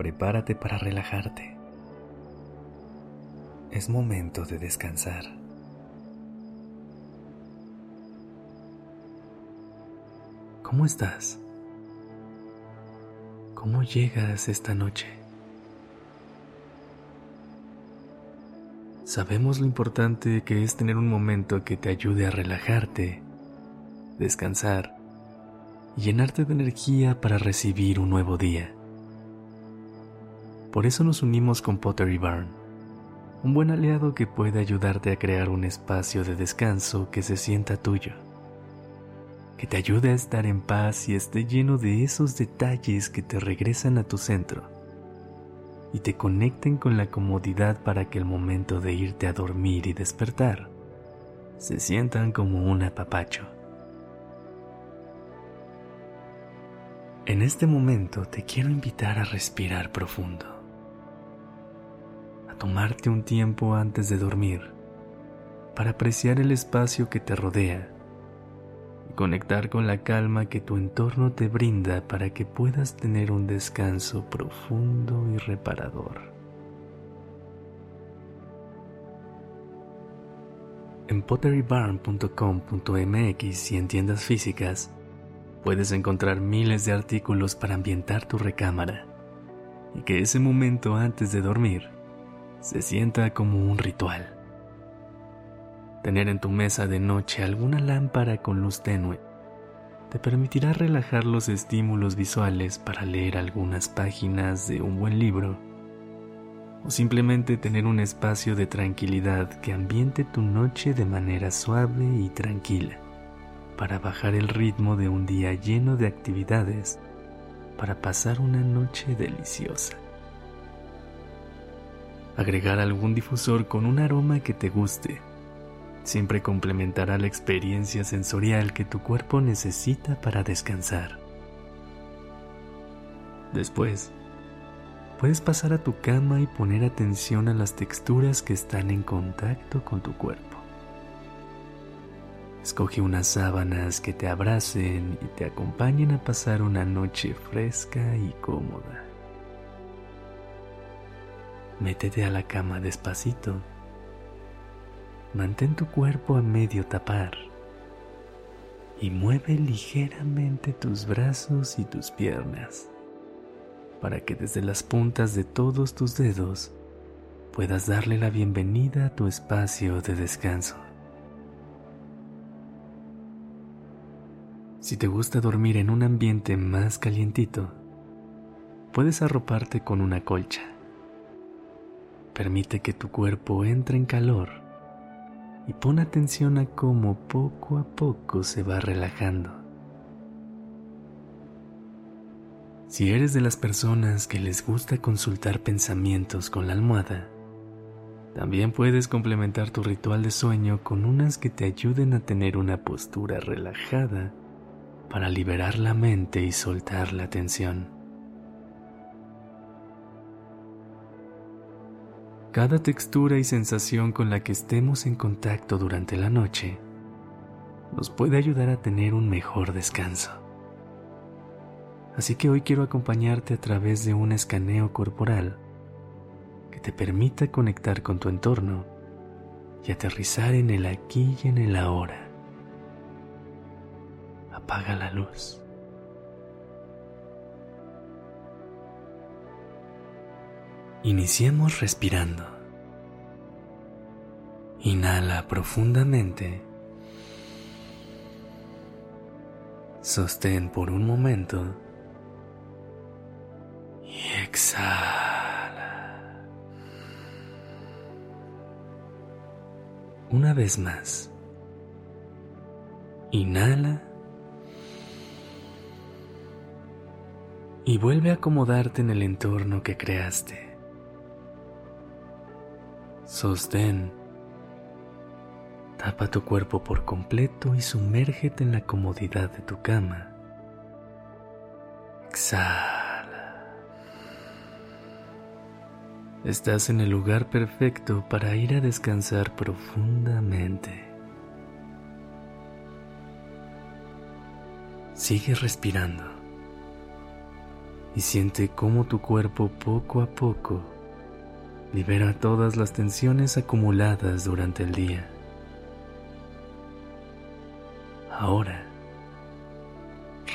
Prepárate para relajarte. Es momento de descansar. ¿Cómo estás? ¿Cómo llegas esta noche? Sabemos lo importante que es tener un momento que te ayude a relajarte, descansar y llenarte de energía para recibir un nuevo día. Por eso nos unimos con Pottery Barn, un buen aliado que puede ayudarte a crear un espacio de descanso que se sienta tuyo que te ayude a estar en paz y esté lleno de esos detalles que te regresan a tu centro y te conecten con la comodidad para que el momento de irte a dormir y despertar se sientan como un apapacho. En este momento te quiero invitar a respirar profundo, tomarte un tiempo antes de dormir para apreciar el espacio que te rodea conectar con la calma que tu entorno te brinda para que puedas tener un descanso profundo y reparador. En potterybarn.com.mx y en tiendas físicas puedes encontrar miles de artículos para ambientar tu recámara y que ese momento antes de dormir se sienta como un ritual. Tener en tu mesa de noche alguna lámpara con luz tenue te permitirá relajar los estímulos visuales para leer algunas páginas de un buen libro o simplemente tener un espacio de tranquilidad que ambiente tu noche de manera suave y tranquila para bajar el ritmo de un día lleno de actividades para pasar una noche deliciosa. Agregar algún difusor con un aroma que te guste siempre complementará la experiencia sensorial que tu cuerpo necesita para descansar. Después, puedes pasar a tu cama y poner atención a las texturas que están en contacto con tu cuerpo. Escoge unas sábanas que te abracen y te acompañen a pasar una noche fresca y cómoda. Métete a la cama despacito Mantén tu cuerpo a medio tapar y mueve ligeramente tus brazos y tus piernas para que desde las puntas de todos tus dedos puedas darle la bienvenida a tu espacio de descanso. Si te gusta dormir en un ambiente más calientito, puedes arroparte con una colcha. Permite que tu cuerpo entre en calor y pon atención a cómo poco a poco se va relajando. Si eres de las personas que les gusta consultar pensamientos con la almohada, también puedes complementar tu ritual de sueño con unas que te ayuden a tener una postura relajada para liberar la mente y soltar la tensión. Cada textura y sensación con la que estemos en contacto durante la noche nos puede ayudar a tener un mejor descanso. Así que hoy quiero acompañarte a través de un escaneo corporal que te permita conectar con tu entorno y aterrizar en el aquí y en el ahora. Apaga la luz. Iniciemos respirando. Inhala profundamente. Sostén por un momento. Y exhala. Una vez más. Inhala. Y vuelve a acomodarte en el entorno que creaste Sostén. Tapa tu cuerpo por completo y sumérgete en la comodidad de tu cama. Exhala. Estás en el lugar perfecto para ir a descansar profundamente. Sigue respirando y siente cómo tu cuerpo poco a poco libera todas las tensiones acumuladas durante el día. Ahora,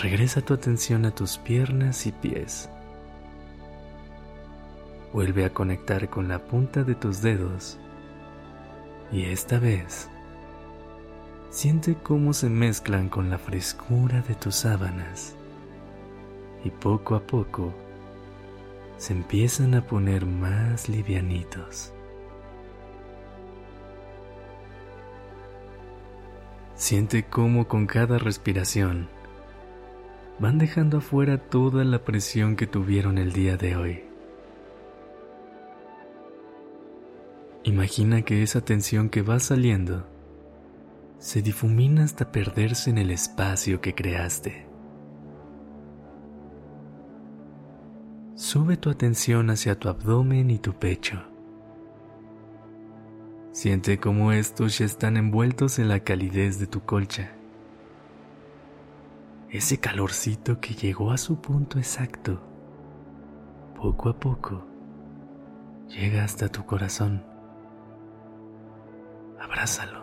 regresa tu atención a tus piernas y pies. Vuelve a conectar con la punta de tus dedos y esta vez siente cómo se mezclan con la frescura de tus sábanas y poco a poco se empiezan a poner más livianitos. Siente cómo con cada respiración van dejando afuera toda la presión que tuvieron el día de hoy. Imagina que esa tensión que va saliendo se difumina hasta perderse en el espacio que creaste. Sube tu atención hacia tu abdomen y tu pecho. Siente cómo estos ya están envueltos en la calidez de tu colcha. Ese calorcito que llegó a su punto exacto, poco a poco, llega hasta tu corazón. Abrázalo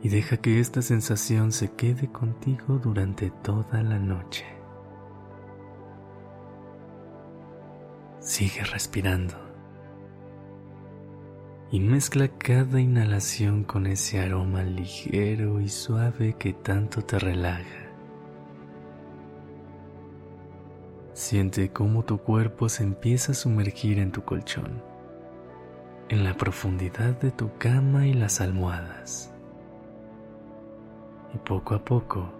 y deja que esta sensación se quede contigo durante toda la noche. Sigue respirando y mezcla cada inhalación con ese aroma ligero y suave que tanto te relaja. Siente cómo tu cuerpo se empieza a sumergir en tu colchón, en la profundidad de tu cama y las almohadas. Y poco a poco,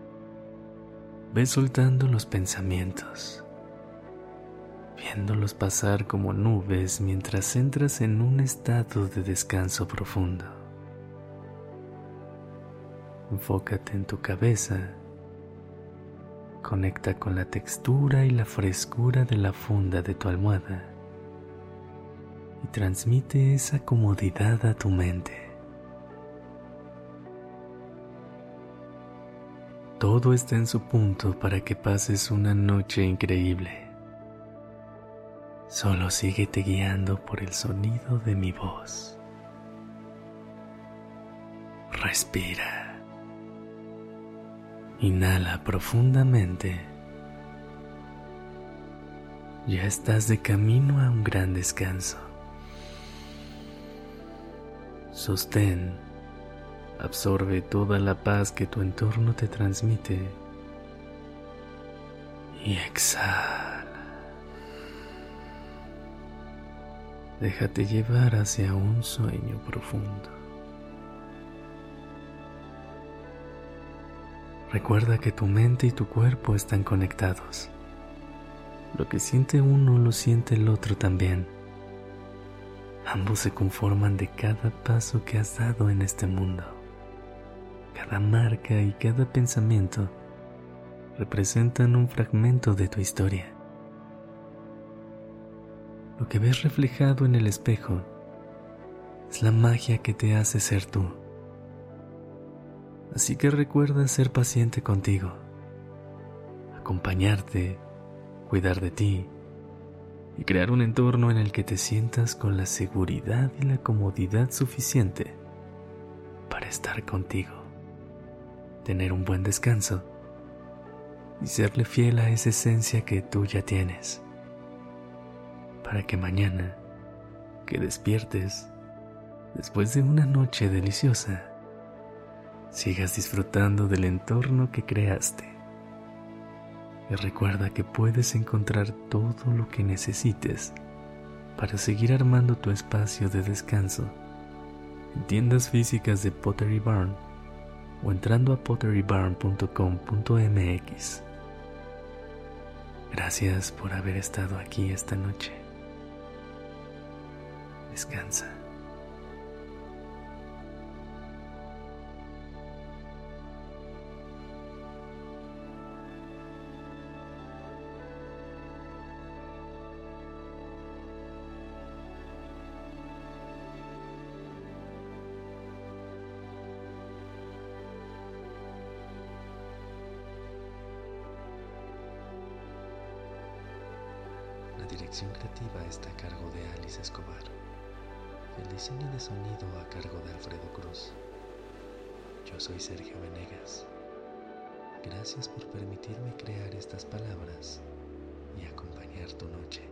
ves soltando los pensamientos viéndolos pasar como nubes mientras entras en un estado de descanso profundo. Enfócate en tu cabeza, conecta con la textura y la frescura de la funda de tu almohada y transmite esa comodidad a tu mente. Todo está en su punto para que pases una noche increíble. Solo síguete guiando por el sonido de mi voz. Respira. Inhala profundamente. Ya estás de camino a un gran descanso. Sostén. Absorbe toda la paz que tu entorno te transmite. Y exhala. Déjate llevar hacia un sueño profundo. Recuerda que tu mente y tu cuerpo están conectados. Lo que siente uno lo siente el otro también. Ambos se conforman de cada paso que has dado en este mundo. Cada marca y cada pensamiento representan un fragmento de tu historia. Lo que ves reflejado en el espejo es la magia que te hace ser tú. Así que recuerda ser paciente contigo, acompañarte, cuidar de ti y crear un entorno en el que te sientas con la seguridad y la comodidad suficiente para estar contigo, tener un buen descanso y serle fiel a esa esencia que tú ya tienes para que mañana, que despiertes, después de una noche deliciosa, sigas disfrutando del entorno que creaste. Y recuerda que puedes encontrar todo lo que necesites para seguir armando tu espacio de descanso en tiendas físicas de Pottery Barn o entrando a potterybarn.com.mx. Gracias por haber estado aquí esta noche. Descansa. La dirección creativa está a cargo de Alice Escobar. El diseño de sonido a cargo de Alfredo Cruz. Yo soy Sergio Venegas. Gracias por permitirme crear estas palabras y acompañar tu noche.